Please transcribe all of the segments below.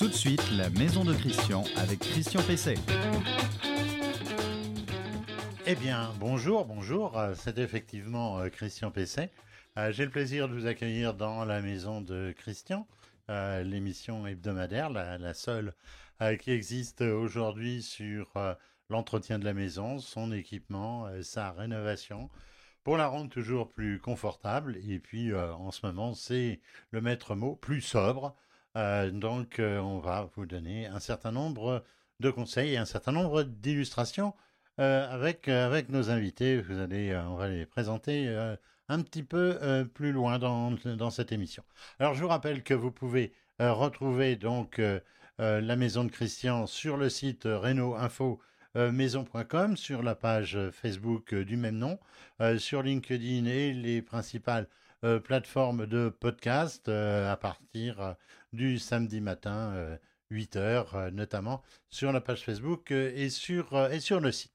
Tout de suite, la maison de Christian avec Christian Pesset. Eh bien, bonjour, bonjour, euh, c'est effectivement euh, Christian Pesset. Euh, J'ai le plaisir de vous accueillir dans la maison de Christian, l'émission hebdomadaire, la, seule qui existe aujourd'hui sur l'entretien de la maison, son équipement, sa rénovation, pour la rendre toujours plus confortable. Et puis, en ce moment, c'est le maître mot, plus sobre. Euh, donc, euh, on va vous donner un certain nombre de conseils et un certain nombre d'illustrations euh, avec, avec nos invités. Vous allez, on va les présenter un petit peu plus loin dans, dans cette émission. Alors, je vous rappelle que vous pouvez retrouver donc la maison de Christian sur le site euh, Info maison.com, sur la page Facebook du même nom, sur LinkedIn et les principales plateformes de podcast euh, à partir euh, du samedi matin, euh, 8 heures, euh, notamment sur la page Facebook euh, et, sur, euh, et sur le site.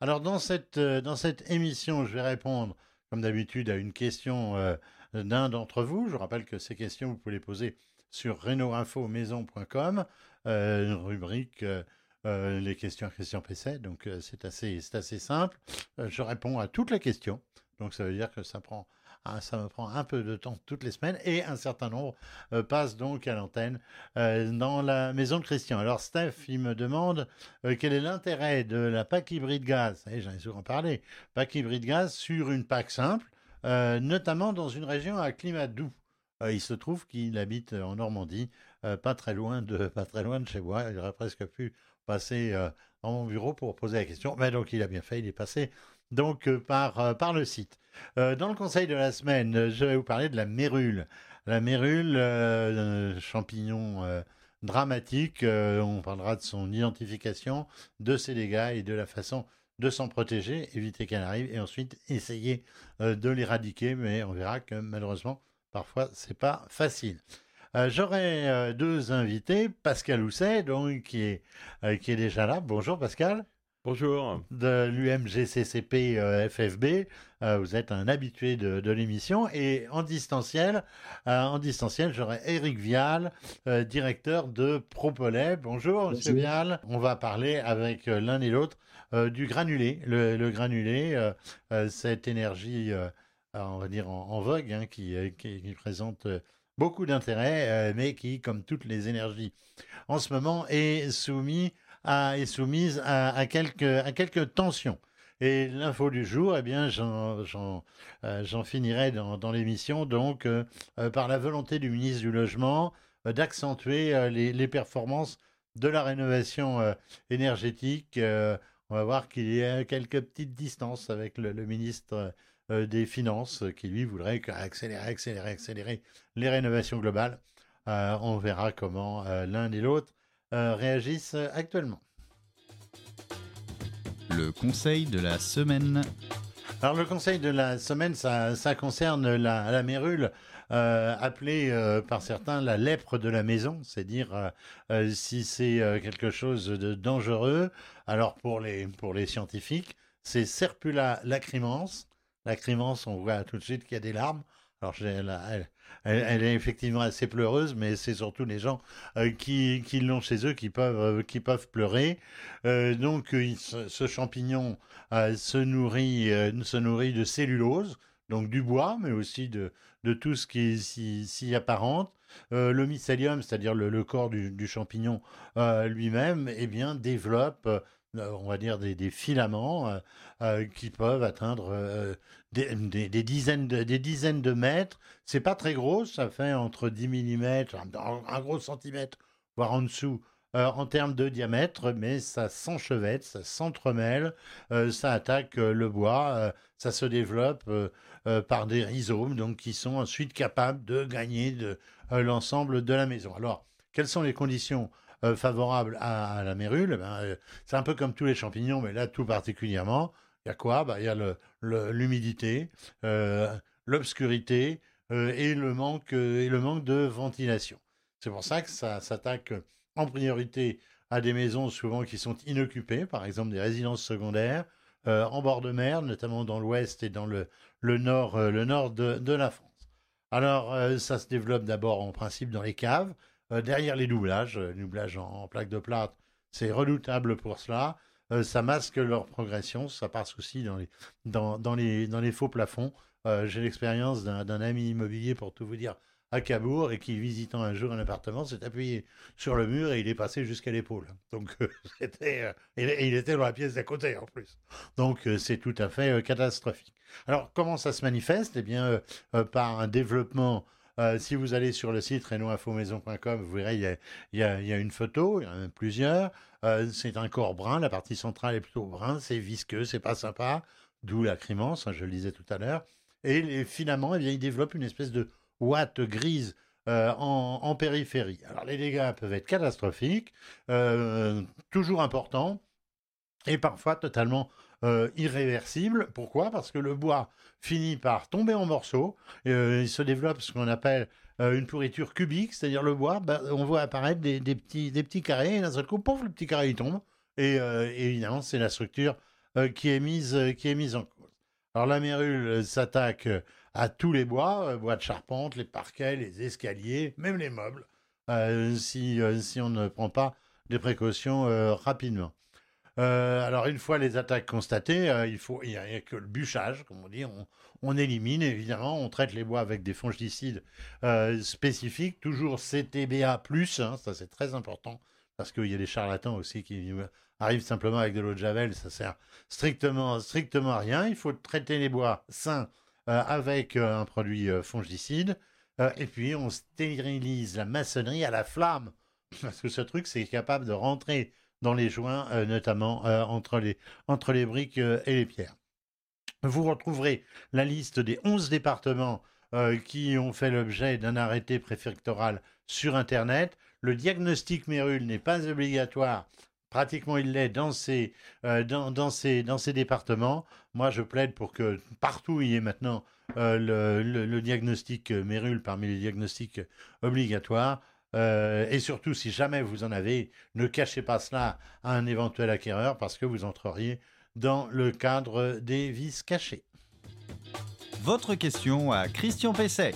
Alors, dans cette, euh, dans cette émission, je vais répondre, comme d'habitude, à une question euh, d'un d'entre vous. Je rappelle que ces questions, vous pouvez les poser sur reno-info-maison.com, euh, une rubrique euh, euh, les questions à Christian Pesset. Donc, euh, c'est assez, assez simple. Euh, je réponds à toutes les questions. Donc, ça veut dire que ça prend, ah, ça me prend un peu de temps toutes les semaines et un certain nombre euh, passent donc à l'antenne euh, dans la maison de Christian. Alors, Steph, il me demande euh, quel est l'intérêt de la PAC hybride gaz? Et j'en ai souvent parlé. PAC hybride gaz sur une PAC simple, notamment dans une région à climat doux. Il se trouve qu'il habite en Normandie, pas très loin de, pas très loin de chez moi. Il aurait presque pu passer dans mon bureau pour poser la question. Mais donc il a bien fait, il est passé donc euh, par, euh, par le site. Euh, dans le conseil de la semaine, je vais vous parler de la mérule. La mérule, euh, champignon dramatique, on parlera de son identification, de ses dégâts et de la façon de s'en protéger, éviter qu'elle arrive et ensuite essayer de l'éradiquer. Mais on verra que malheureusement, parfois, c'est pas facile. J'aurai deux invités, Pascal Housset, donc qui est, qui est déjà là. Bonjour Pascal Bonjour. de l'UMGCCP euh, FFB. Euh, vous êtes un habitué de, de l'émission. Et en distanciel, euh, en distanciel, j'aurai Eric Vial, euh, directeur de Propolet. Bonjour, Monsieur Bonjour. Vial. On va parler avec l'un et l'autre euh, du granulé. Le, le granulé, euh, euh, cette énergie, euh, on va dire en, en vogue, hein, qui, euh, qui, qui présente euh, beaucoup d'intérêt, mais qui, comme toutes les énergies en ce moment, est soumis est soumise à, quelques, tensions. Et l'info du jour, eh bien, j'en, euh, finirai dans, l'émission, donc, euh, euh, par la volonté du ministre du Logement d'accentuer les, performances de la rénovation énergétique. On va voir qu'il y a quelques petites distances avec le, ministre des Finances qui, lui, voudrait accélérer, accélérer, accélérer les rénovations globales. On verra comment l'un et l'autre réagissent euh, actuellement. Le conseil de la semaine. Alors le conseil de la semaine, ça, ça concerne la, la mérule, euh, appelée euh, par certains la lèpre de la maison, c'est dire euh, euh, si c'est quelque chose de dangereux. Alors pour les pour les scientifiques, c'est Serpula lacrimans. Lacrimans, on voit tout de suite qu'il y a des larmes. Alors j'ai- elle, a- elle, elle- est effectivement assez pleureuse, mais c'est surtout les gens euh, qui, l'ont chez eux qui peuvent euh, pleurer. Euh, donc ce, champignon se nourrit de cellulose, donc du bois, mais aussi de tout ce qui s'y apparente. Le mycélium, c'est-à-dire le, corps du, champignon lui-même, eh bien développe on va dire des, filaments euh, euh, qui peuvent atteindre euh, des, dizaines de, des dizaines de mètres. C'est pas très gros, ça fait entre 10 mm, un, un gros centimètre, voire en dessous, euh, en termes de diamètre, mais ça s'enchevête, ça s'entremêle, euh, ça attaque euh, le bois, euh, ça se développe euh, euh, par des rhizomes, donc qui sont ensuite capables de gagner de, euh, l'ensemble de la maison. Alors, quelles sont les conditions? Euh, favorables à, la mérule Eh ben, euh, C'est un peu comme tous les champignons, mais là tout particulièrement. Il y a quoi? Bah, Il y a l'humidité, euh, l'obscurité et, le manque, et le manque de ventilation. C'est pour ça que ça s'attaque en priorité à des maisons souvent qui sont inoccupées, par exemple des résidences secondaires, en bord de mer, notamment dans l'ouest et dans le, le nord, le nord de, la France. Alors, ça se développe d'abord en principe dans les caves, derrière les doublages, les doublages en, plaque de plate, c'est redoutable pour cela. ça masque leur progression, ça passe aussi dans les, faux plafonds. J'ai l'expérience d'un ami immobilier, pour tout vous dire, à Cabourg et qui, visitant un jour un appartement, s'est appuyé sur le mur et il est passé jusqu'à l'épaule. Donc, euh, c'était. Euh, et, il était dans la pièce d'à côté en plus. Donc, euh, c'est tout à fait catastrophique. Alors, comment ça se manifeste? Eh bien, par un développement. Si vous allez sur le site renoinfomaison.com, vous verrez, il y, a, une photo, il y en a plusieurs. c'est un corps brun, la partie centrale est plutôt brun, c'est visqueux, c'est pas sympa, d'où la crémence, hein, je le disais tout à l'heure. Et les filaments, eh bien, il développe une espèce de watts grise euh, en, périphérie. Alors les dégâts peuvent être catastrophiques, euh, toujours importants, et parfois totalement euh, irréversibles. Pourquoi? Parce que le bois finit par tomber en morceaux, il se développe ce qu'on appelle une pourriture cubique, c'est-à-dire le bois, bah, on voit apparaître des, petits, carrés, et d'un seul coup, pouf, le petit carré il tombe, et, évidemment c'est la structure qui, est mise, en cause. Alors la mérule s'attaque à tous les bois, euh, bois de charpente, les parquets, les escaliers, même les meubles, euh, si, euh, si on ne prend pas des précautions rapidement. Alors une fois les attaques constatées, il faut n'y a, que le bûchage, comme on dit, on, élimine évidemment, on traite les bois avec des fongicides spécifiques, toujours CTBA+, hein, ça c'est très important parce qu'il y a des charlatans aussi qui arrivent simplement avec de l'eau de javel, ça sert strictement strictement à rien. Il faut traiter les bois sains euh, avec euh, un produit euh, fongicide. et puis, on stérilise la maçonnerie à la flamme. Parce que ce truc, c'est capable de rentrer dans les joints, notamment entre, les, entre les briques et les pierres. Vous retrouverez la liste des 11 départements qui ont fait l'objet d'un arrêté préfectoral sur Internet. Le diagnostic Mérule n'est pas obligatoire pratiquement il l'est dans ces, euh, dans, dans, ces, dans ces départements. Moi, je plaide pour que partout il y ait maintenant euh, le, le, diagnostic Mérule parmi les diagnostics obligatoires. Euh, et surtout, si jamais vous en avez, ne cachez pas cela à un éventuel acquéreur parce que vous entreriez dans le cadre des vices cachés. Votre question à Christian Pesset.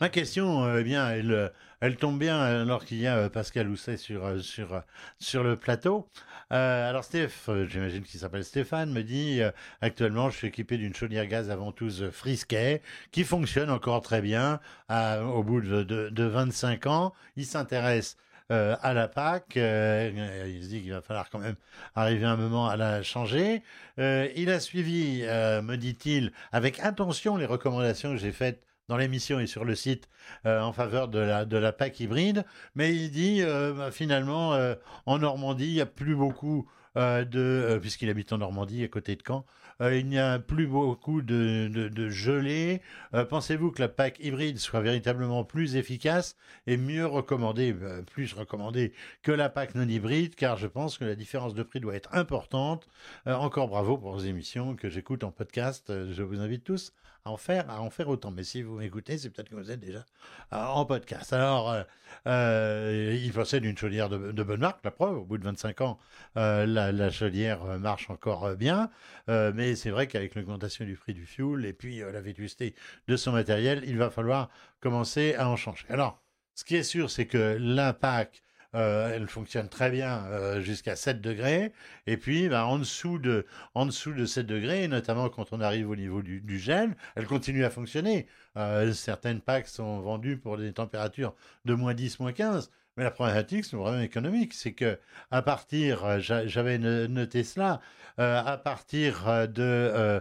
Ma question, eh bien, elle, elle tombe bien alors qu'il y a euh, Pascal Housset sur, euh, sur, euh, sur le plateau. Alors Steph, j'imagine qu'il s'appelle Stéphane, me dit actuellement je suis équipé d'une chaudière gaz à ventouse Frisquet qui fonctionne encore très bien au bout de, de, 25 ans. Il s'intéresse à la PAC. il se dit qu'il va falloir quand même arriver un moment à la changer. il a suivi, me dit-il, avec attention les recommandations que j'ai faites dans l'émission et sur le site euh, en faveur de la, de PAC hybride. Mais il dit euh, bah, finalement, euh, en Normandie, il n'y a plus beaucoup de. Puisqu'il habite en Normandie, à côté de Caen, il n'y a plus beaucoup de, de, gelée. Pensez-vous que la PAC hybride soit véritablement plus efficace et mieux recommandée, plus recommandée que la PAC non hybride? Car je pense que la différence de prix doit être importante. encore bravo pour vos émissions que j'écoute en podcast. je vous invite tous à en faire, autant. Mais si vous m'écoutez, c'est peut-être que vous êtes déjà euh, en podcast. Alors, euh, euh, il possède une chaudière de, bonne marque, la preuve. Au bout de 25 ans, la, chaudière marche encore bien. mais c'est vrai qu'avec l'augmentation du prix du fuel et puis la vétusté de son matériel, il va falloir commencer à en changer. Alors, ce qui est sûr, c'est que l'impact euh, elle fonctionne très bien euh, jusqu'à 7 degrés. Et puis, bah, en, dessous de, en dessous de 7 degrés, notamment quand on arrive au niveau du, gel, elle continue à fonctionner. Euh, certaines packs sont vendues pour des températures de moins 10, moins 15. Mais la problématique, c'est vraiment économique. C'est que à partir, j'avais noté cela, à partir de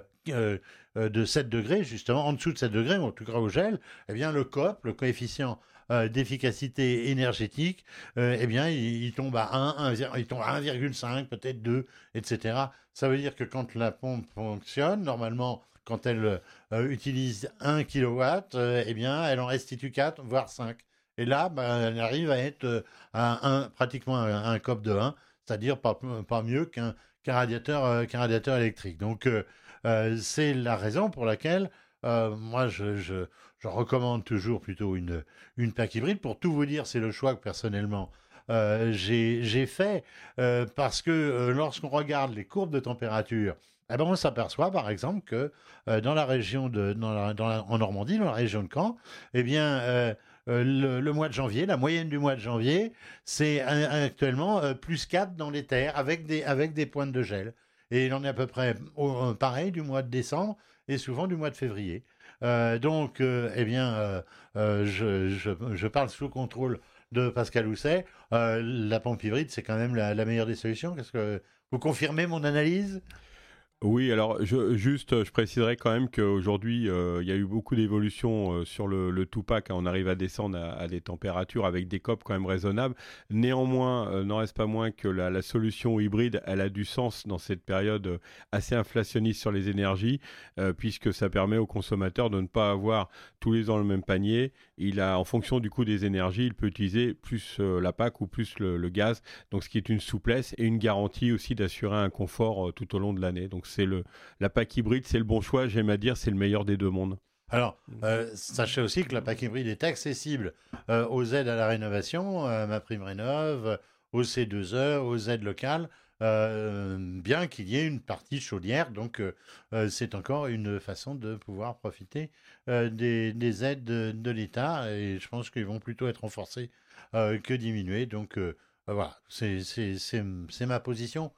de 7 degrés, justement, en dessous de 7 degrés, en tout cas au gel, eh bien, le COP, le coefficient euh, d'efficacité énergétique, euh, eh bien, il, tombe à 1, il tombe à 1,5, peut-être 2, etc. Ça veut dire que quand la pompe fonctionne, normalement, quand elle euh, utilise 1 kW, eh bien, elle en restitue 4, voire 5. Et là, bah, elle arrive à être à pratiquement un, un COP de 1, c'est-à-dire pas, mieux qu'un radiateur, électrique. Donc, c'est la raison pour laquelle moi, je recommande toujours plutôt une, une PAC hybride. Pour tout vous dire, c'est le choix que personnellement euh, j'ai fait euh, parce que euh, lorsqu'on regarde les courbes de température, eh ben on s'aperçoit par exemple que dans la région de, dans en Normandie, dans la région de Caen, eh bien le, mois de janvier, la moyenne du mois de janvier, c'est actuellement plus 4 dans les terres avec des, avec des pointes de gel. Et il en est à peu près pareil du mois de décembre et souvent du mois de février. Donc, eh bien, je, je, parle sous contrôle de Pascal Housset. la pompe hybride, c'est quand même la, la meilleure des solutions. Qu'est-ce que vous confirmez mon analyse? Oui, alors juste, je préciserai quand même qu'aujourd'hui, euh, il y a eu beaucoup d'évolutions euh, sur le, le Tupac. Hein. on arrive à descendre à, des températures avec des copes quand même raisonnables. Néanmoins, euh, n'en reste pas moins que la, solution hybride, elle a du sens dans cette période assez inflationniste sur les énergies, puisque ça permet aux consommateurs de ne pas avoir tous les ans le même panier. Il a, en fonction du coût des énergies, il peut utiliser plus la PAC ou plus le, gaz. Donc, ce qui est une souplesse et une garantie aussi d'assurer un confort tout au long de l'année. C'est le la PAC hybride, c'est le bon choix. J'aime à dire, c'est le meilleur des deux mondes. Alors, euh, sachez aussi que la PAC hybride est accessible euh, aux aides à la rénovation, euh, ma prime rénove, aux C2E, aux aides locales, bien qu'il y ait une partie chaudière. Donc, c'est encore une façon de pouvoir profiter des, aides de, l'État. Et je pense qu'ils vont plutôt être renforcés que diminués. Donc, voilà, c'est ma position.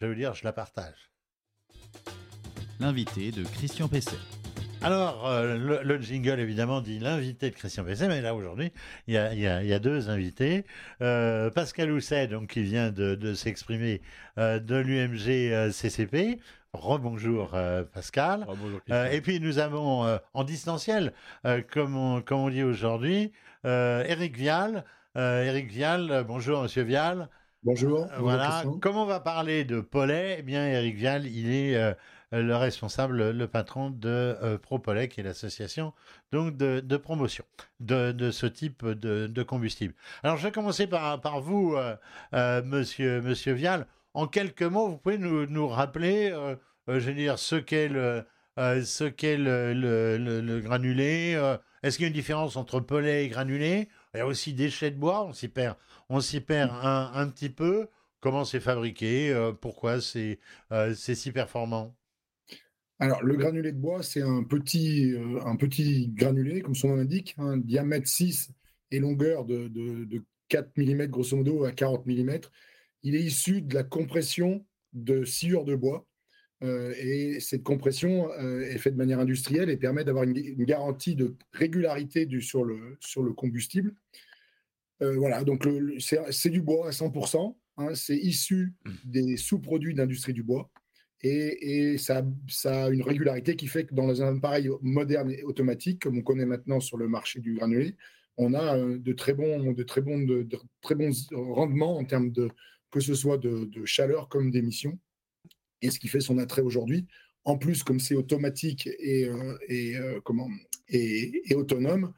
Je veux dire, je la partage l'invité de Christian Pesset. Alors, euh, le, jingle, évidemment, dit l'invité de Christian Pesset, mais là, aujourd'hui, il y a, deux invités. Euh, Pascal Housset, donc, qui vient de, s'exprimer euh, de l'UMG CCP. Rebonjour, Pascal. Rebonjour, et puis, nous avons en distanciel, comme, on, comme on dit aujourd'hui, Eric Vial. Eric Vial, bonjour, monsieur Vial. Bonjour. voilà. Comme on va parler de Pollet, eh bien, Eric Vial, il est euh, le responsable, le patron de euh, qui est l'association donc de, promotion de, ce type de, combustible. Alors je vais commencer par, par vous, euh, monsieur, monsieur Vial. En quelques mots, vous pouvez nous, nous rappeler, je veux dire, ce qu'est le, ce qu'est le, le, granulé. Est-ce qu'il y a une différence entre pollet et granulé? Il y a aussi déchets de bois, on s'y perd, on s'y perd un, un, petit peu. Comment c'est fabriqué Pourquoi c'est si performant? Alors, le granulé de bois, c'est un petit, euh, un petit granulé, comme son nom l'indique, un diamètre 6 et longueur de, 4 mm, grosso modo, à 40 mm. Il est issu de la compression de sciure de bois. Euh, et cette compression euh, est faite de manière industrielle et permet d'avoir une, garantie de régularité sur, le, sur le combustible. Voilà, donc c'est du bois à 100%. Hein, c'est issu mmh. des sous-produits d'industrie du bois. Et, ça, a une régularité qui fait que dans un appareil moderne et automatique, comme on connaît maintenant sur le marché du granulé, on a euh, de très bons, de très bons, de, très bons rendements en termes de que ce soit de, chaleur comme d'émission. Et ce qui fait son attrait aujourd'hui. En plus, comme c'est automatique et, euh, euh, comment, et, autonome,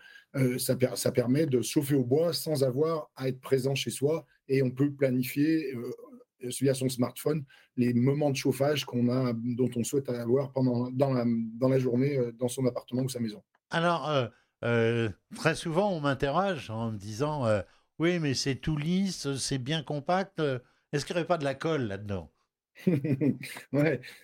ça, ça, permet de chauffer au bois sans avoir à être présent chez soi et on peut planifier via son smartphone les moments de chauffage qu'on a, dont on souhaite avoir pendant, dans, la, journée euh, dans son appartement ou sa maison. Alors, euh, euh, très souvent, on m'interroge en me disant Oui, mais c'est tout lisse, c'est bien compact. Est-ce qu'il n'y aurait pas de la colle là-dedans?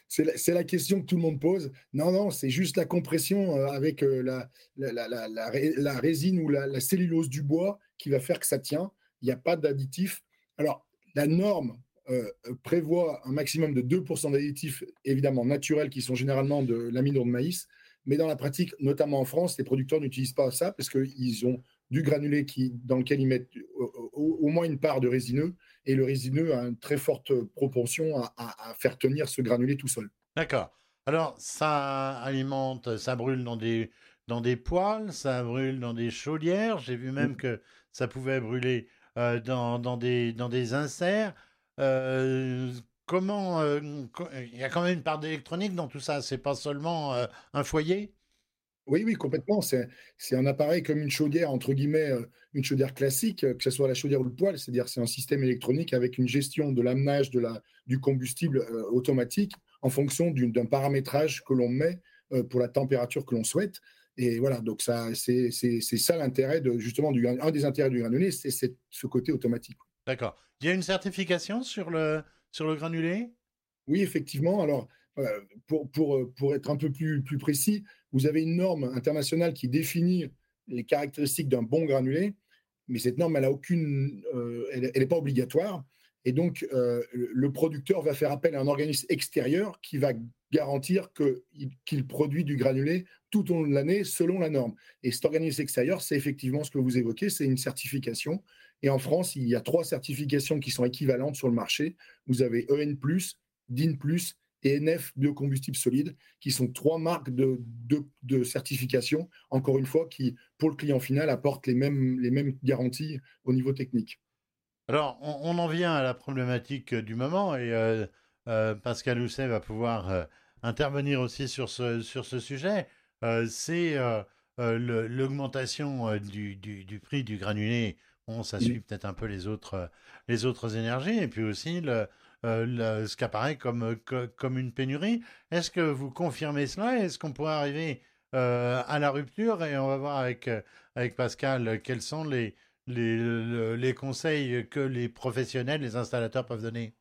c'est la, question que tout le monde pose. Non, non, c'est juste la compression avec la, la, la, la, résine ou la, cellulose du bois qui va faire que ça tient. Il n'y a pas d'additif. Alors, la norme euh, prévoit un maximum de 2% d'additifs évidemment naturels qui sont généralement de l'amidon de maïs. Mais dans la pratique, notamment en France, les producteurs n'utilisent pas ça parce qu'ils ont du granulé qui, dans lequel ils mettent au, moins une part de résineux. Et le résineux a une très forte propension à, faire tenir ce granulé tout seul. D'accord. Alors, ça alimente, ça brûle dans des, dans des poêles, ça brûle dans des chaudières. J'ai vu même que ça pouvait brûler euh, dans, dans, des, dans des inserts. Euh, comment euh, il y a quand même une part d'électronique dans tout ça. C'est pas seulement un foyer? Oui, oui, complètement. C'est un appareil comme une chaudière, entre guillemets, une chaudière classique, que ce soit la chaudière ou le poêle, c'est-à-dire c'est un système électronique avec une gestion de l'amenage de la, du combustible automatique en fonction d'un paramétrage que l'on met pour la température que l'on souhaite. Et voilà, donc ça, c'est ça l'intérêt de justement du, un des intérêts du granulé, c'est ce côté automatique. D'accord. Il y a une certification sur le, sur le granulé? Oui, effectivement. Alors, euh, pour, pour, pour, être un peu plus, plus précis, vous avez une norme internationale qui définit les caractéristiques d'un bon granulé, mais cette norme, elle n'est aucune, elle, elle pas obligatoire. Et donc, le producteur va faire appel à un organisme extérieur qui va garantir qu'il produit du granulé tout au long de l'année selon la norme. Et cet organisme extérieur, c'est effectivement ce que vous évoquez, c'est une certification. Et en France, il y a trois certifications qui sont équivalentes sur le marché. Vous avez EN+, DIN+, et NF biocombustible solide, qui sont trois marques de, de, certification, encore une fois, qui, pour le client final, apportent les mêmes, les mêmes garanties au niveau technique. Alors, on, en vient à la problématique du moment, et euh, euh, Pascal Housset va pouvoir euh, intervenir aussi sur ce, sur ce sujet. C'est l'augmentation du, du, prix du granulé. Bon, ça suit peut-être un peu les autres, les autres énergies, et puis aussi le, euh, ce qui apparaît comme, comme une pénurie. Est-ce que vous confirmez cela? Est-ce qu'on pourrait arriver euh, à la rupture? Et on va voir avec, euh, avec Pascal quels sont les, les, les conseils que les professionnels, les installateurs peuvent donner.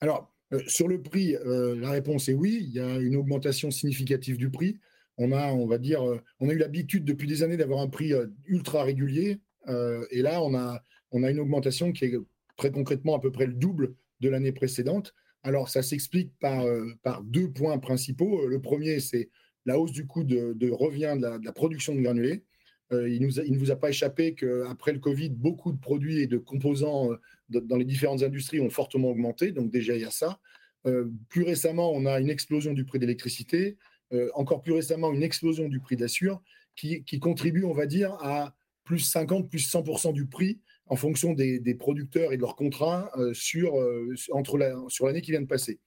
Alors, sur le prix, la réponse est oui. Il y a une augmentation significative du prix. On a, on va dire, on a eu l'habitude depuis des années d'avoir un prix ultra régulier. et là, on a, on a une augmentation qui est très concrètement à peu près le double de l'année précédente. Alors, ça s'explique par, euh, par deux points principaux. Le premier, c'est la hausse du coût de, revient de la, production de granulés. Euh, il, il, ne vous a pas échappé qu'après le Covid, beaucoup de produits et de composants euh, dans les différentes industries ont fortement augmenté. Donc déjà, il y a ça. plus récemment, on a une explosion du prix d'électricité. encore plus récemment, une explosion du prix d'assure qui, qui contribue, on va dire, à plus 50, plus 100% du prix en fonction des, producteurs et de leurs contrats euh, sur, euh, entre la, sur l'année qui vient de passer.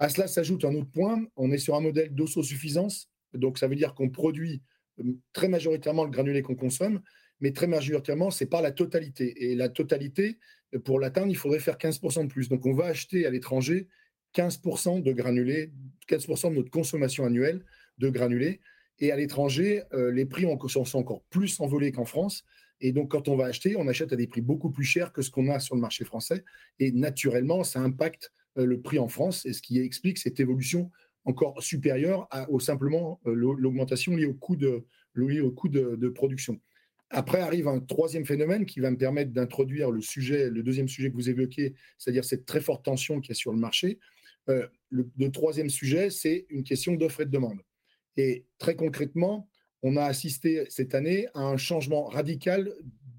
À cela s'ajoute un autre point, on est sur un modèle d'autosuffisance, donc ça veut dire qu'on produit euh, très majoritairement le granulé qu'on consomme, mais très majoritairement, c'est pas la totalité. Et la totalité, pour l'atteindre, il faudrait faire 15% de plus. Donc on va acheter à l'étranger 15% de granulé, 15% de notre consommation annuelle de granulé. Et à l'étranger, les prix sont encore plus envolés qu'en France. Et donc, quand on va acheter, on achète à des prix beaucoup plus chers que ce qu'on a sur le marché français. Et naturellement, ça impacte euh, le prix en France, et ce qui explique cette évolution encore supérieure à, au simplement euh, l'augmentation liée au coût, de, production. Après arrive un troisième phénomène qui va me permettre d'introduire le sujet, le deuxième sujet que vous évoquez, c'est-à-dire cette très forte tension qu'il y a sur le marché. Euh, le, troisième sujet, c'est une question d'offre et de demande. Et très concrètement, on a assisté cette année à un changement radical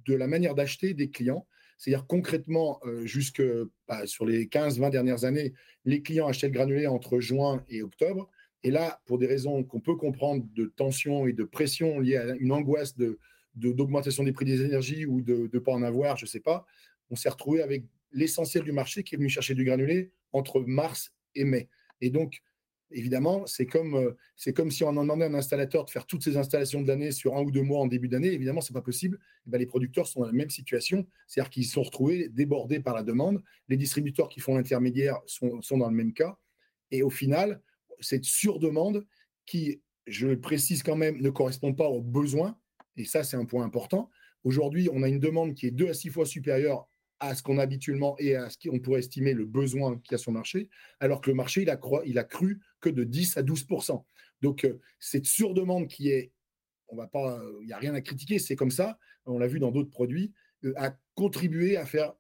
de la manière d'acheter des clients. C'est-à-dire concrètement, euh, jusque bah, sur les 15-20 dernières années, les clients achetaient le granulé entre juin et octobre. Et là, pour des raisons qu'on peut comprendre de tension et de pression liées à une angoisse d'augmentation des prix des énergies ou de ne pas en avoir, je ne sais pas, on s'est retrouvé avec l'essentiel du marché qui est venu chercher du granulé entre mars et mai. Et donc, évidemment, c'est comme, euh, c'est comme si on en demandait à un installateur de faire toutes ses installations de l'année sur un ou deux mois en début d'année. Évidemment, ce n'est pas possible. Eh ben, les producteurs sont dans la même situation, c'est-à-dire qu'ils sont retrouvés débordés par la demande. Les distributeurs qui font l'intermédiaire sont, sont, dans le même cas. Et au final, cette surdemande qui, je le précise quand même, ne correspond pas aux besoins. Et ça, c'est un point important. Aujourd'hui, on a une demande qui est deux à six fois supérieure à ce qu'on a habituellement et à ce qu'on pourrait estimer le besoin qu'il y a sur le marché, alors que le marché, il a, il a cru que de 10 à 12% Donc, euh, cette surdemande qui est, on va pas, il n'y a rien à critiquer, c'est comme ça, on l'a vu dans d'autres produits, euh, a contribué à faire,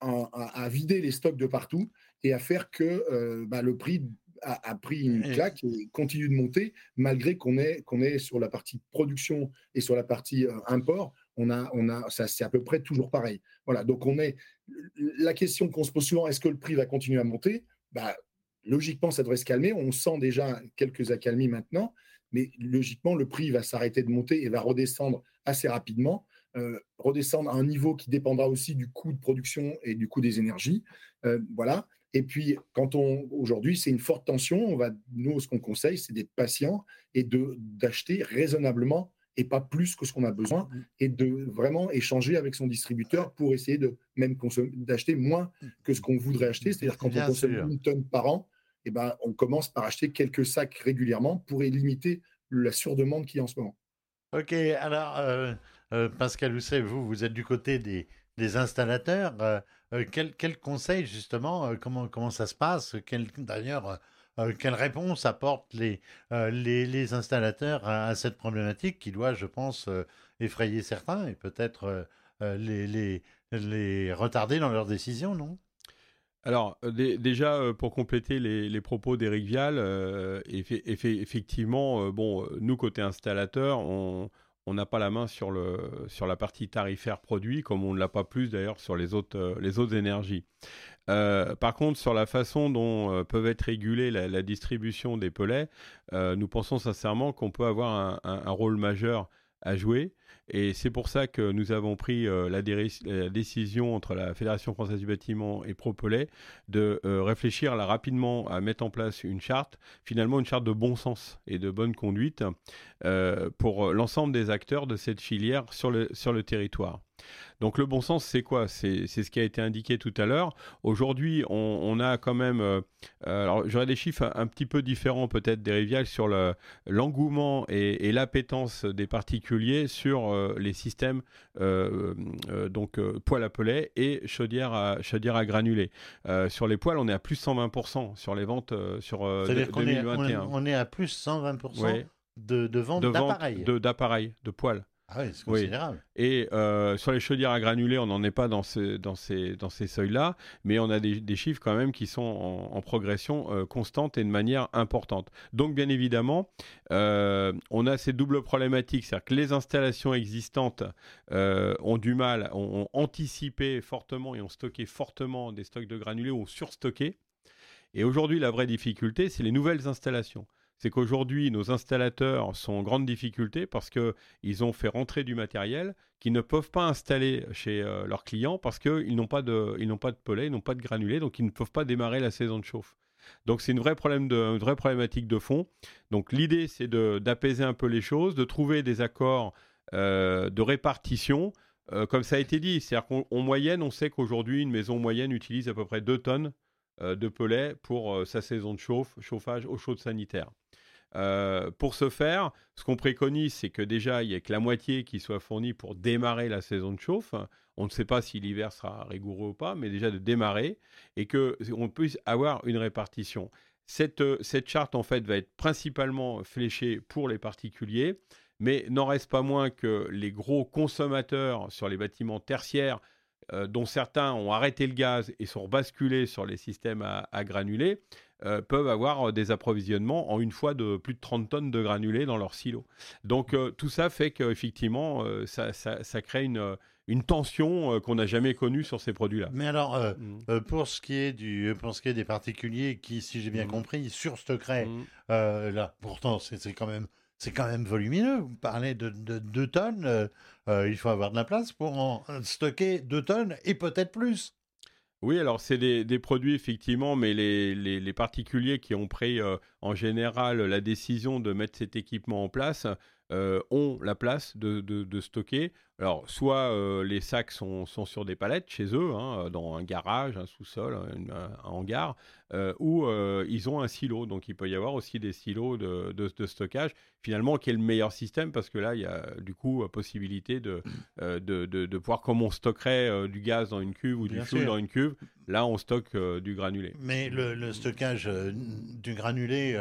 à, vider les stocks de partout et à faire que euh, bah, le prix a, pris une claque et continue de monter malgré qu'on est, qu'on est sur la partie production et sur la partie import on a, on a, ça c'est à peu près toujours pareil. Voilà, donc on est, la question qu'on se pose souvent, est-ce que le prix va continuer à monter? Bah, Logiquement, ça devrait se calmer. On sent déjà quelques accalmies maintenant, mais logiquement, le prix va s'arrêter de monter et va redescendre assez rapidement. Euh, redescendre à un niveau qui dépendra aussi du coût de production et du coût des énergies. Euh, voilà. Et puis, quand on aujourd'hui, c'est une forte tension. On va, nous, ce qu'on conseille, c'est d'être patient et d'acheter raisonnablement et pas plus que ce qu'on a besoin, mm. et de vraiment échanger avec son distributeur pour essayer de même d'acheter moins que ce qu'on voudrait acheter. C'est-à-dire quand on consomme une tonne par an, et eh ben, on commence par acheter quelques sacs régulièrement pour limiter la surdemande qui est en ce moment. Ok, alors euh, euh, Pascal Housset, vous, vous êtes du côté des, des installateurs. Euh, quel, quel, conseil justement, comment, comment ça se passe? D'ailleurs, quelle réponse apportent les, les, installateurs à, cette problématique qui doit, je pense, effrayer certains et peut-être les, les, les retarder dans leurs décisions, non? Alors, déjà, pour compléter les, propos d'Éric Vial, effectivement, bon, nous, côté installateur, on, on n'a pas la main sur, le, sur la partie tarifaire produit, comme on ne l'a pas plus d'ailleurs sur les autres, euh, les autres énergies. Euh, par contre, sur la façon dont euh, peuvent être régulées la, distribution des pellets, nous pensons sincèrement qu'on peut avoir un, rôle majeur à jouer. Et c'est pour ça que nous avons pris euh, la, décision entre la Fédération française du bâtiment et Propelay de euh, réfléchir là, rapidement à mettre en place une charte, finalement une charte de bon sens et de bonne conduite euh, pour l'ensemble des acteurs de cette filière sur le, sur le territoire. Donc le bon sens, c'est quoi? C'est ce qui a été indiqué tout à l'heure. Aujourd'hui, on, a quand même... Euh, alors j'aurais des chiffres un, petit peu différents peut-être des rivières sur l'engouement et, l'appétence des particuliers sur euh, les systèmes euh, donc poêle à pellet et chaudière à, chaudière à granulés. sur les poêles, on est à plus 120% sur les ventes sur 2021. on, est, à plus 120% de, de ventes d'appareils. D'appareils, de poêles. Ah oui, c'est considérable. Et euh, sur les chaudières à granulés, on n'en est pas dans, dans ces, dans ces seuils-là, mais on a des, chiffres quand même qui sont en, progression euh, constante et de manière importante. Donc, bien évidemment, euh, on a ces doubles problématiques, c'est-à-dire que les installations existantes ont du mal, ont, ont, anticipé fortement et ont stocké fortement des stocks de granulés ou ont surstocké. Et aujourd'hui, la vraie difficulté, c'est les nouvelles installations c'est qu'aujourd'hui, nos installateurs sont en grande difficulté parce qu'ils ont fait rentrer du matériel qu'ils ne peuvent pas installer chez euh, leurs clients parce qu'ils n'ont pas de, ils ils n'ont pas de granulés, donc ils ne peuvent pas démarrer la saison de chauffe. Donc c'est une vraie problématique de fond. Donc l'idée, c'est d'apaiser un peu les choses, de trouver des accords euh, de répartition. Euh, comme ça a été dit, c'est-à-dire qu'en moyenne, on sait qu'aujourd'hui, une maison moyenne utilise à peu près 2 tonnes de pellet pour sa saison de chauffe, chauffage eau chaude sanitaire. Euh, pour ce faire, ce qu'on préconise, c'est que déjà, il n'y ait que la moitié qui soit fournie pour démarrer la saison de chauffe. On ne sait pas si l'hiver sera rigoureux ou pas, mais déjà de démarrer et qu'on puisse avoir une répartition. Cette, euh, cette charte, en fait, va être principalement fléchée pour les particuliers, mais n'en reste pas moins que les gros consommateurs sur les bâtiments tertiaires, euh, dont certains ont arrêté le gaz et sont basculés sur les systèmes à, à granulés, euh, peuvent avoir euh, des approvisionnements en une fois de plus de 30 tonnes de granulés dans leur silo. Donc euh, tout ça fait qu'effectivement, ça, ça, crée une, une tension qu'on n'a jamais connue sur ces produits-là. Mais alors, mm. pour, ce qui est du, pour ce qui est des particuliers qui, si j'ai bien mm. compris, surstockeraient, mm. là, pourtant, c'est quand même... C'est quand même volumineux. Vous parlez de 2 tonnes. il faut avoir de la place pour en stocker 2 tonnes et peut-être plus. Oui, alors c'est des, produits effectivement, mais les, particuliers qui ont pris euh, en général la décision de mettre cet équipement en place euh, ont la place de, stocker. Alors, soit euh, les sacs sont, sur des palettes chez eux, hein, dans un garage, un sous-sol, un, hangar, ou ils ont un silo. Donc, il peut y avoir aussi des silos de, stockage. Finalement, qui est le meilleur système parce que là, il y a du coup possibilité de, de, pouvoir, comme on stockerait du gaz dans une cuve ou du fioul dans une cuve, là, on stocke du granulé. Mais le, stockage du granulé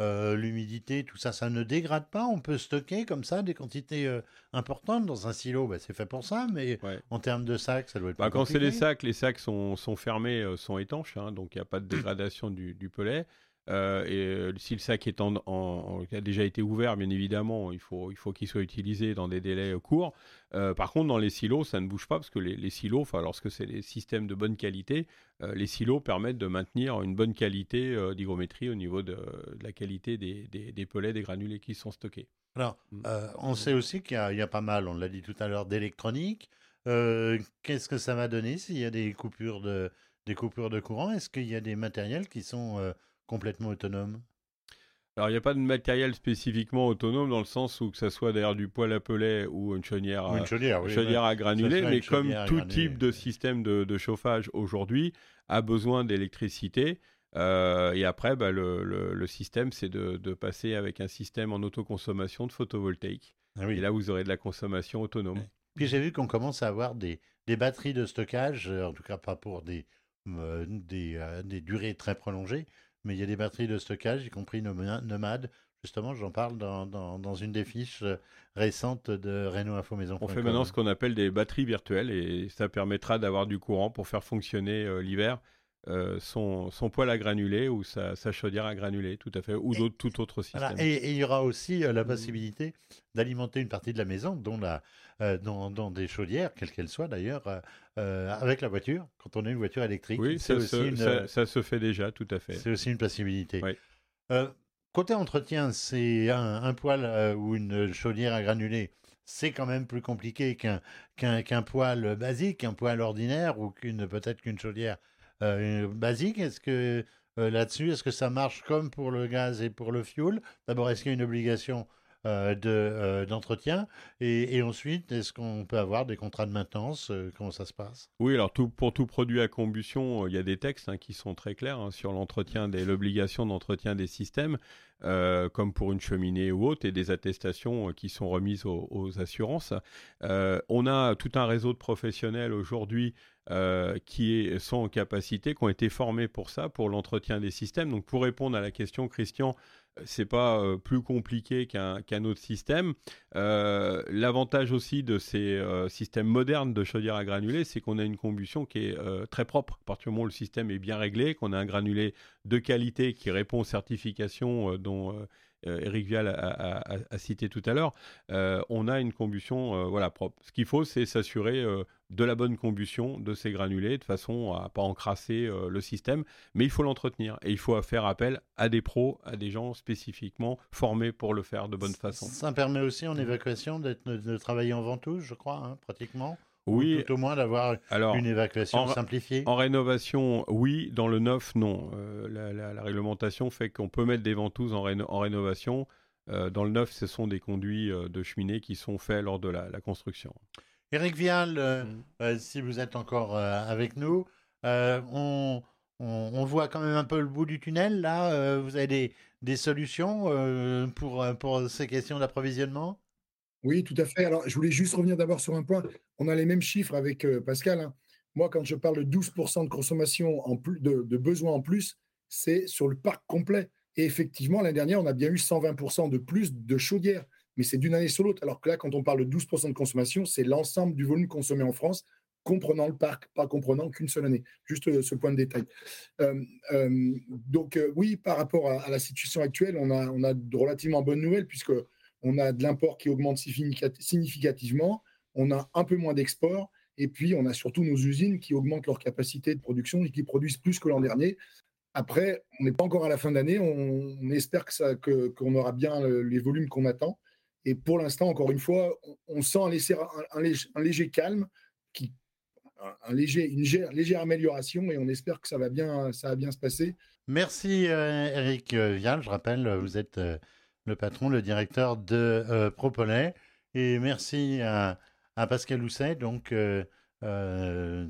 euh, l'humidité, tout ça, ça ne dégrade pas. On peut stocker comme ça des quantités euh, importantes dans un silo. Bah, c'est fait pour ça, mais en termes de sacs, ça doit être. Bah, quand c'est les sacs, les sacs sont, fermés, euh, sont étanches, hein, donc il n'y a pas de dégradation du, du pellet. Euh, et euh, si le sac est en, a déjà été ouvert, bien évidemment, il faut il faut qu'il soit utilisé dans des délais euh, courts. par contre, dans les silos, ça ne bouge pas parce que les, silos, enfin, lorsque c'est des systèmes de bonne qualité, les silos permettent de maintenir une bonne qualité d'hygrométrie au niveau de, la qualité des, des, des, pellets, des granulés qui sont stockés. Alors, mm. on sait aussi qu'il y, y, a pas mal, on l'a dit tout à l'heure, d'électronique. Qu'est-ce que ça va donner s'il y a des coupures de, des coupures de courant? Est-ce qu'il y a des matériels qui sont complètement autonome? Alors, il n'y a pas de matériel spécifiquement autonome dans le sens où que ce soit d'ailleurs du poêle à pellet ou une chaudière, à, chaudière, à granulés, mais comme tout type de système de, chauffage aujourd'hui a besoin d'électricité. Euh, et après, bah, le, système, c'est de, passer avec un système en autoconsommation de photovoltaïque. Ah et là, vous aurez de la consommation autonome. Puis j'ai vu qu'on commence à avoir des, batteries de stockage, en tout cas pas pour des, euh, des durées très prolongées, mais il y a des batteries de stockage, y compris Nomad. Justement, j'en parle dans, dans, une des fiches récentes de Renault Info Maison. On fait maintenant ce qu'on appelle des batteries virtuelles et ça permettra d'avoir du courant pour faire fonctionner l'hiver euh, son, son, poêle à granulés ou sa, sa, chaudière à granulés, tout à fait, ou d'autres, tout autre système. Et, il y aura aussi euh, la mmh. possibilité d'alimenter une partie de la maison, dont, la, euh, des chaudières, quelles qu'elles soient d'ailleurs, avec la voiture, quand on a une voiture électrique. Oui, ça, se, ça, se fait déjà, tout à fait. C'est aussi une possibilité. côté entretien, c'est un, un poêle ou une chaudière à granulés c'est quand même plus compliqué qu'un qu'un poêle basique, un poêle ordinaire ou qu'une peut-être qu'une chaudière euh, basique. Est-ce que euh, là-dessus, est-ce que ça marche comme pour le gaz et pour le fioul? D'abord, est-ce qu'il y a une obligation euh, de, d'entretien et, ensuite, est-ce qu'on peut avoir des contrats de maintenance Comment ça se passe? Oui, alors pour tout produit à combustion, il y a des textes hein, qui sont très clairs hein, sur l'entretien l'obligation d'entretien des systèmes, comme pour une cheminée ou autre, et des attestations qui sont remises aux, assurances. on a tout un réseau de professionnels aujourd'hui euh, qui sont en capacité, qui ont été formés pour ça, pour l'entretien des systèmes. Donc pour répondre à la question, Christian, euh, c'est pas euh, plus compliqué qu'un autre système. L'avantage aussi de ces systèmes modernes de chaudière à granulés, c'est qu'on a une combustion qui est très propre. À partir du moment où le système est bien réglé, qu'on a un granulé de qualité qui répond aux certifications dont Eric Vial a, cité tout à l'heure, on a une combustion voilà, propre. Ce qu'il faut, c'est s'assurer de la bonne combustion de ces granulés de façon à pas encrasser euh, le système, mais il faut l'entretenir et il faut faire appel à des pros, à des gens spécifiquement formés pour le faire de bonne façon. Ça permet aussi en évacuation de travailler en ventouse, je crois, hein, pratiquement. Oui. tout au moins d'avoir une évacuation simplifiée. En rénovation, oui. Dans le neuf, non. Euh, la, réglementation fait qu'on peut mettre des ventouses en, rénovation. Euh, dans le neuf, ce sont des conduits de cheminée qui sont faits lors de la construction. Eric Vial, euh, mm. euh, si vous êtes encore euh, avec nous, on, voit quand même un peu le bout du tunnel. Là, vous avez des, solutions pour, pour ces questions d'approvisionnement? Oui, tout à fait. Alors, je voulais juste revenir d'abord sur un point. On a les mêmes chiffres avec Pascal. Hein. Moi, quand je parle de 12% de consommation en plus, de, de besoins en plus, c'est sur le parc complet. Et effectivement, l'année dernière, on a bien eu 120% de plus de chaudières mais c'est d'une année sur l'autre. Alors que là, quand on parle de 12% de consommation, c'est l'ensemble du volume consommé en France, comprenant le parc, pas comprenant qu'une seule année. Juste euh, ce point de détail. Euh, euh, donc oui, par rapport à, la situation actuelle, on a, on a de relativement bonnes nouvelles puisque on a de l'import qui augmente significativement, on a un peu moins d'export, et puis on a surtout nos usines qui augmentent leur capacité de production et qui produisent plus que l'an dernier. Après, on n'est pas encore à la fin d'année, on, on, espère que qu'on aura bien les volumes qu'on attend. Et pour l'instant, encore une fois, on, sent un, léger, calme, qui, un léger, une légère, amélioration et on espère que ça va bien, ça va bien se passer. Merci euh, Eric Vial. Je rappelle, vous êtes euh, le patron, le directeur de euh, Propolet. Et merci à, Pascal Housset, donc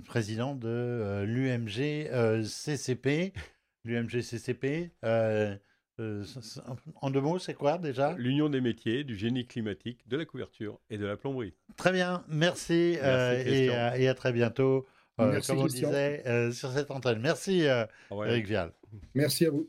président de l'UMG CCP. L'UMG CCP. Euh, en deux mots, c'est quoi déjà? L'union des métiers, du génie climatique, de la couverture et de la plomberie. Très bien, merci, euh, et, à très bientôt, euh, comme on disait, sur cette antenne. Merci Eric Vial. Merci à vous.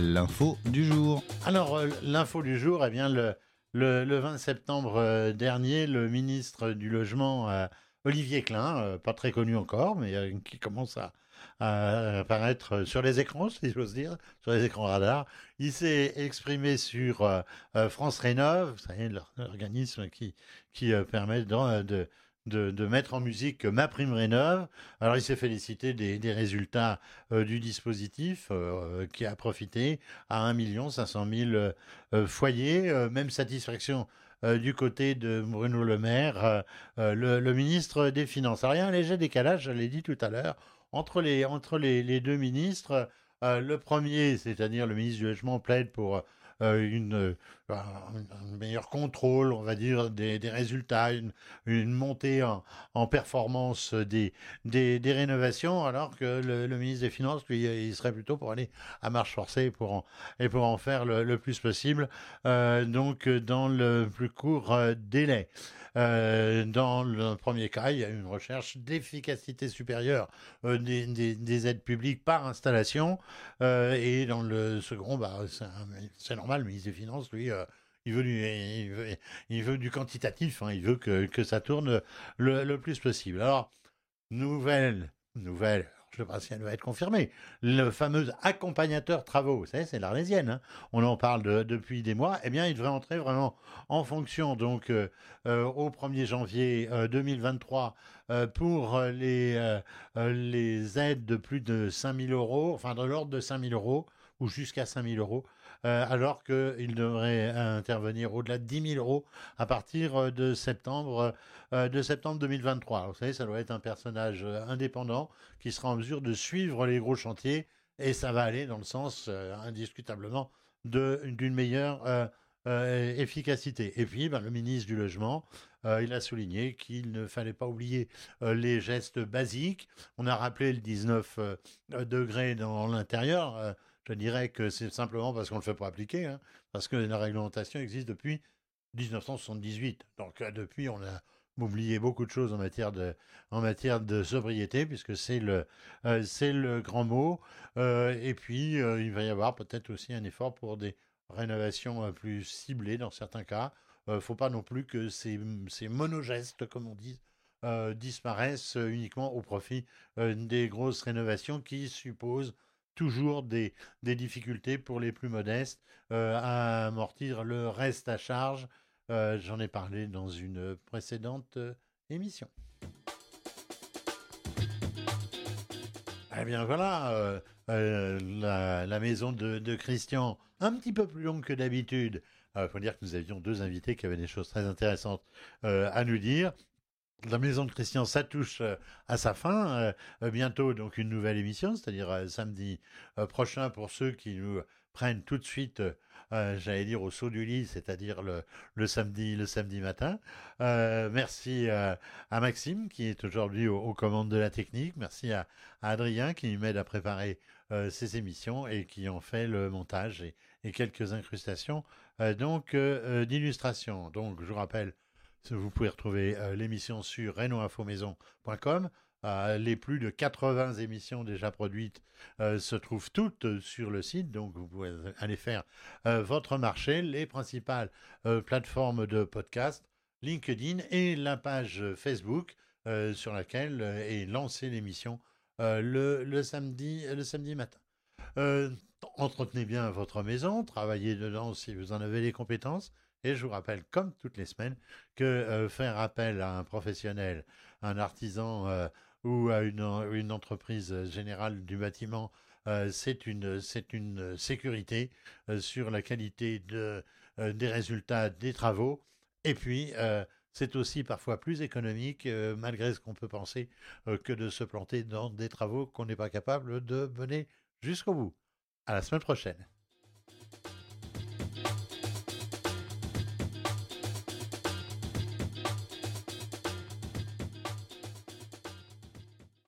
L'info du jour. Alors, l'info du jour, eh bien, le, le, 20 septembre dernier, le ministre du Logement, Olivier Klein, pas très connu encore, mais qui commence à à apparaître sur les écrans, si j'ose dire, sur les écrans radars. Il s'est exprimé sur euh, euh, France Rénov, l'organisme qui, qui euh, permet de, mettre en musique Ma Prime Rénov. Alors, il s'est félicité des, résultats du dispositif qui a profité à 1 500 000 foyers. même satisfaction du côté de Bruno Le Maire, le, le, ministre des Finances. Alors, il y a un léger décalage, je l'ai dit tout à l'heure entre les, deux ministres. Euh, le premier, c'est-à-dire le ministre du Logement, plaide pour euh, une, un meilleur contrôle, on va dire, des, résultats, une, montée en, performance des, des, rénovations, alors que le, ministre des Finances, lui, il serait plutôt pour aller à marche forcée pour en, et pour en faire le, plus possible, euh, donc dans le plus court euh, délai. Euh, dans le premier cas, il y a une recherche d'efficacité supérieure des, aides publiques par installation. et dans le second, bah, c'est normal, le ministre des Finances, lui, il veut, du, il, veut, du quantitatif, hein, il veut que, que ça tourne le, le, plus possible. Alors, nouvelle, nouvelle, je ne sais pas si elle va être confirmée, le fameux accompagnateur travaux, vous savez, c'est l'Arlésienne, hein. on en parle depuis des mois, eh bien, il devrait entrer vraiment en fonction, donc, euh, euh, au 1er janvier 2023, euh, pour les, les aides de plus de 5 000 euros, enfin, de l'ordre de 5 000 euros, ou jusqu'à 5 000 euros, euh, alors qu'il devrait intervenir au-delà de 10 000 euros à partir euh, de septembre, euh, de septembre 2023. vous savez, ça doit être un personnage indépendant qui sera en mesure de suivre les gros chantiers et ça va aller dans le sens indiscutablement d'une meilleure efficacité. Et puis, ben, le ministre du Logement, il a souligné qu'il ne fallait pas oublier les gestes basiques. On a rappelé le 19 degrés dans l'intérieur. Je dirais que c'est simplement parce qu'on ne le fait pas appliquer, hein, parce que la réglementation existe depuis 1978. Donc euh, depuis, on a oublié beaucoup de choses en matière de, sobriété, puisque c'est le, euh, grand mot. Euh, et puis, il va y avoir peut-être aussi un effort pour des rénovations plus ciblées dans certains cas. Il ne faut pas non plus que ces, ces monogestes, comme on dit, disparaissent uniquement au profit des grosses rénovations qui supposent toujours des, difficultés pour les plus modestes euh, à amortir le reste à charge. Euh, j'en ai parlé dans une précédente euh, émission. Eh bien voilà, la, maison de, Christian, un petit peu plus longue que d'habitude. Il faut dire que nous avions deux invités qui avaient des choses très intéressantes à nous dire. La maison de Christian, ça touche euh, à sa fin. Euh, euh, bientôt, donc, une nouvelle émission, c'est-à-dire samedi prochain pour ceux qui nous prennent tout de suite, j'allais dire, au saut du lit, c'est-à-dire le, samedi, le samedi matin. merci à Maxime qui est aujourd'hui aux, commandes de la technique. Merci à, Adrien qui m'aide à préparer ces émissions et qui en fait le montage et, quelques incrustations donc d'illustration. Donc, je vous rappelle vous pouvez retrouver euh, l'émission sur renoinfomaison.com. Euh, les plus de 80 émissions déjà produites euh, se trouvent toutes sur le site, donc vous pouvez aller faire votre marché. Les principales plateformes de podcast, LinkedIn et la page Facebook sur laquelle est lancée l'émission le, samedi, le samedi matin. entretenez bien votre maison, travaillez dedans si vous en avez les compétences. Et je vous rappelle, comme toutes les semaines, que euh, faire appel à un professionnel, un artisan euh, ou à une, entreprise générale du bâtiment, euh, c'est une, sécurité sur la qualité de, des résultats des travaux. Et puis, c'est aussi parfois plus économique, malgré ce qu'on peut penser, que de se planter dans des travaux qu'on n'est pas capable de mener jusqu'au bout. À la semaine prochaine.